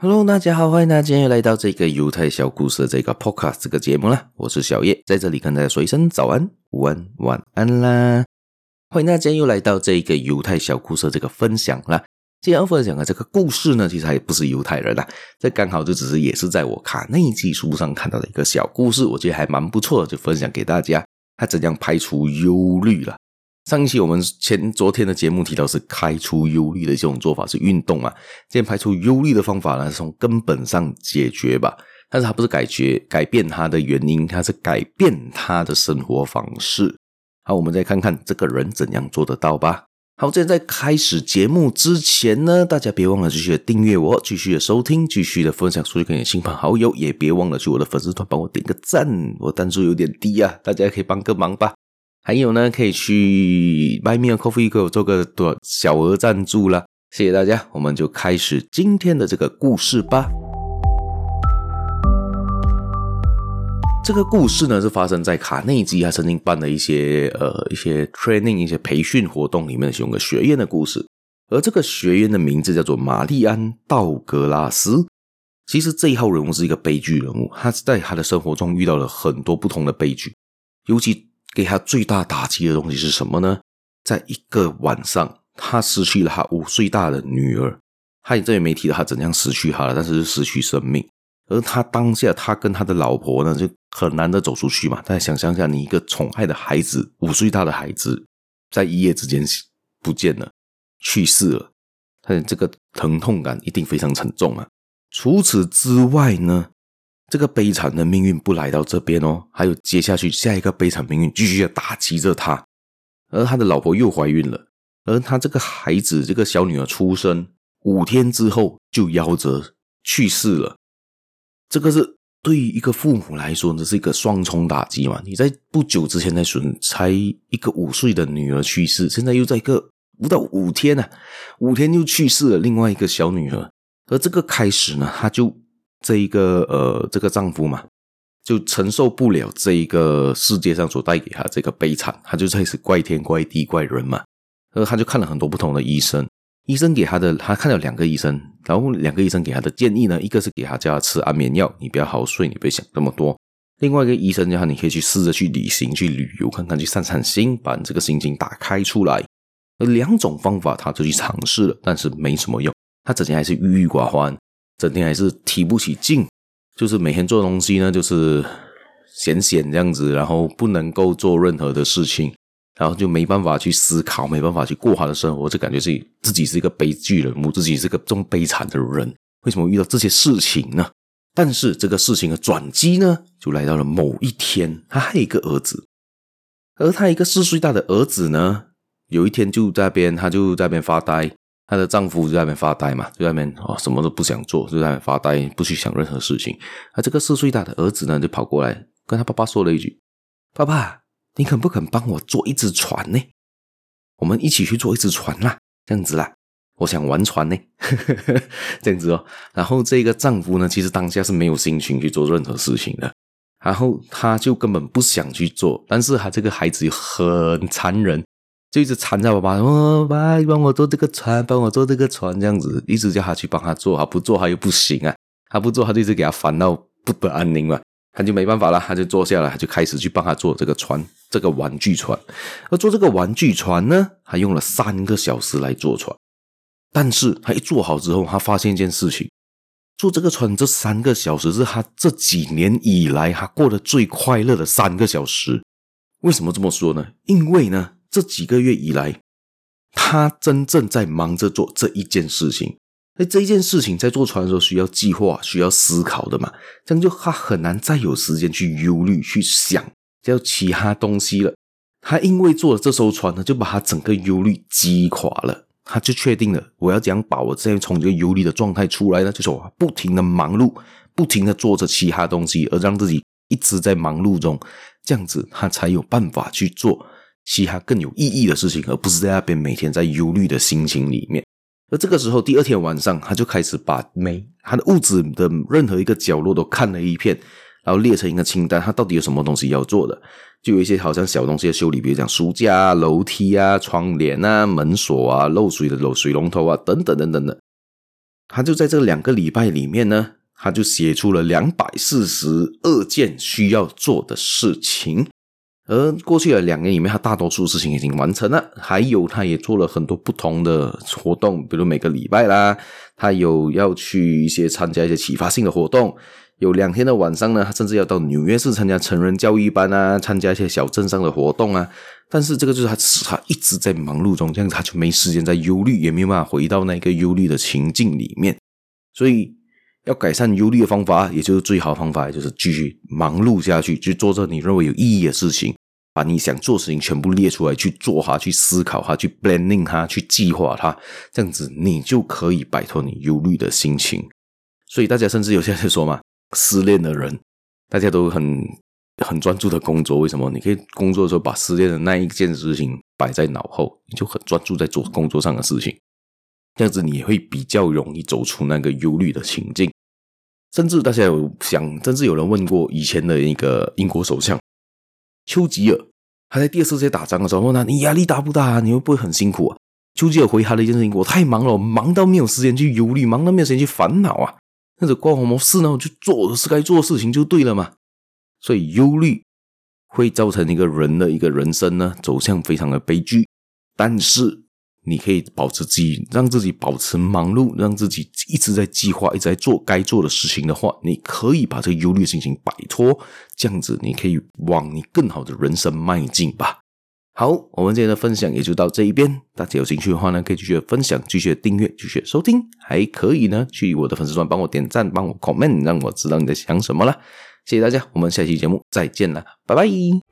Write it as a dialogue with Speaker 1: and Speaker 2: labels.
Speaker 1: Hello，大家好，欢迎大家今天又来到这个犹太小故事的这个 Podcast 这个节目啦。我是小叶，在这里跟大家说一声早安、午安、晚安啦。欢迎大家今天又来到这个犹太小故事的这个分享啦。今天要分享的这个故事呢，其实还不是犹太人啦，这刚好就只是也是在我卡内基书上看到的一个小故事，我觉得还蛮不错的，就分享给大家。他怎样排除忧虑了？上一期我们前昨天的节目提到是开除忧虑的这种做法是运动啊？现在排除忧虑的方法呢，是从根本上解决吧。但是它不是改决改变它的原因，它是改变他的生活方式。好，我们再看看这个人怎样做得到吧。好，现在开始节目之前呢，大家别忘了继续的订阅我，继续的收听，继续的分享出去给你的亲朋好友，也别忘了去我的粉丝团帮我点个赞，我弹数有点低啊，大家可以帮个忙吧。还有呢，可以去 Buy Me a Coffee 给我做个多小额赞助啦，谢谢大家。我们就开始今天的这个故事吧。这个故事呢，是发生在卡内基他曾经办的一些呃一些 training 一些培训活动里面的其中一个学院的故事。而这个学院的名字叫做玛丽安道格拉斯。其实这一号人物是一个悲剧人物，他在他的生活中遇到了很多不同的悲剧，尤其。给他最大打击的东西是什么呢？在一个晚上，他失去了他五岁大的女儿。他也这也没提到他怎样失去她了，但是是失去生命。而他当下，他跟他的老婆呢，就很难的走出去嘛。大家想象一下，你一个宠爱的孩子，五岁大的孩子，在一夜之间不见了，去世了，他的这个疼痛感一定非常沉重啊。除此之外呢？这个悲惨的命运不来到这边哦，还有接下去下一个悲惨命运继续要打击着他，而他的老婆又怀孕了，而他这个孩子这个小女儿出生五天之后就夭折去世了，这个是对于一个父母来说，这是一个双重打击嘛。你在不久之前才损才一个五岁的女儿去世，现在又在一个不到五天呢、啊，五天又去世了另外一个小女儿，而这个开始呢，他就。这一个呃，这个丈夫嘛，就承受不了这一个世界上所带给他这个悲惨，他就开始怪天怪地怪人嘛。然后他就看了很多不同的医生，医生给他的，他看了两个医生，然后两个医生给他的建议呢，一个是给他叫他吃安眠药，你不要好好睡，你别想这么多。另外一个医生叫他，你可以去试着去旅行，去旅游看看，去散散心，把你这个心情打开出来。而两种方法他就去尝试了，但是没什么用，他整天还是郁郁寡欢。整天还是提不起劲，就是每天做东西呢，就是闲闲这样子，然后不能够做任何的事情，然后就没办法去思考，没办法去过他的生活，就感觉自己自己是一个悲剧人物，自己是个这么悲惨的人，为什么遇到这些事情呢？但是这个事情的转机呢，就来到了某一天，他还有一个儿子，而他一个四岁大的儿子呢，有一天就在边，他就在边发呆。她的丈夫就在那边发呆嘛，就在那边哦，什么都不想做，就在那边发呆，不去想任何事情。而这个四岁大的儿子呢，就跑过来跟他爸爸说了一句：“爸爸，你肯不肯帮我做一只船呢？我们一起去做一只船啦，这样子啦，我想玩船呢，这样子哦。”然后这个丈夫呢，其实当下是没有心情去做任何事情的，然后他就根本不想去做，但是他这个孩子很残忍。就一直缠着爸爸，哦，爸，帮我做这个船，帮我做这个船，这样子一直叫他去帮他做，他不做他又不行啊，他不做他就一直给他烦到不得安宁嘛，他就没办法了，他就坐下来，他就开始去帮他做这个船，这个玩具船。而做这个玩具船呢，他用了三个小时来做船，但是他一做好之后，他发现一件事情，做这个船这三个小时是他这几年以来他过得最快乐的三个小时。为什么这么说呢？因为呢。这几个月以来，他真正在忙着做这一件事情。那这一件事情在做船的时候需要计划、需要思考的嘛？这样就他很难再有时间去忧虑、去想叫其他东西了。他因为做了这艘船呢，就把他整个忧虑击垮了。他就确定了，我要怎样把我这样从这个忧虑的状态出来呢？就是我不停的忙碌，不停的做着其他东西，而让自己一直在忙碌中，这样子他才有办法去做。其他更有意义的事情，而不是在那边每天在忧虑的心情里面。而这个时候，第二天晚上，他就开始把每他的屋子的任何一个角落都看了一遍，然后列成一个清单，他到底有什么东西要做的。就有一些好像小东西的修理，比如讲书架啊、楼梯啊、窗帘啊、门锁啊、漏水的漏水龙头啊等等等等的。他就在这两个礼拜里面呢，他就写出了两百四十二件需要做的事情。而过去的两年里面，他大多数事情已经完成了，还有他也做了很多不同的活动，比如每个礼拜啦，他有要去一些参加一些启发性的活动。有两天的晚上呢，他甚至要到纽约市参加成人教育班啊，参加一些小镇上的活动啊。但是这个就是他，他一直在忙碌中，这样他就没时间在忧虑，也没有办法回到那个忧虑的情境里面。所以要改善忧虑的方法，也就是最好方法，就是继续忙碌下去，去做着你认为有意义的事情，把你想做的事情全部列出来，去做它，去思考它，去 planning 它，去计划它，这样子你就可以摆脱你忧虑的心情。所以大家甚至有些人说嘛。失恋的人，大家都很很专注的工作。为什么？你可以工作的时候把失恋的那一件事情摆在脑后，你就很专注在做工作上的事情。这样子你会比较容易走出那个忧虑的情境。甚至大家有想，甚至有人问过以前的一个英国首相丘吉尔，他在第二次世界大战的时候问他：“你压力大不大？你会不会很辛苦啊？”丘吉尔回他的一件事情：“我太忙了，忙到没有时间去忧虑，忙到没有时间去烦恼啊。”那种关我什么事呢？我就做我是该做的事情就对了嘛。所以忧虑会造成一个人的一个人生呢走向非常的悲剧。但是你可以保持自己，让自己保持忙碌，让自己一直在计划，一直在做该做的事情的话，你可以把这个忧虑心情摆脱。这样子，你可以往你更好的人生迈进吧。好，我们今天的分享也就到这一边。大家有兴趣的话呢，可以继续分享、继续订阅、继续收听，还可以呢去我的粉丝团帮我点赞、帮我 comment，让我知道你在想什么了。谢谢大家，我们下期节目再见了，拜拜。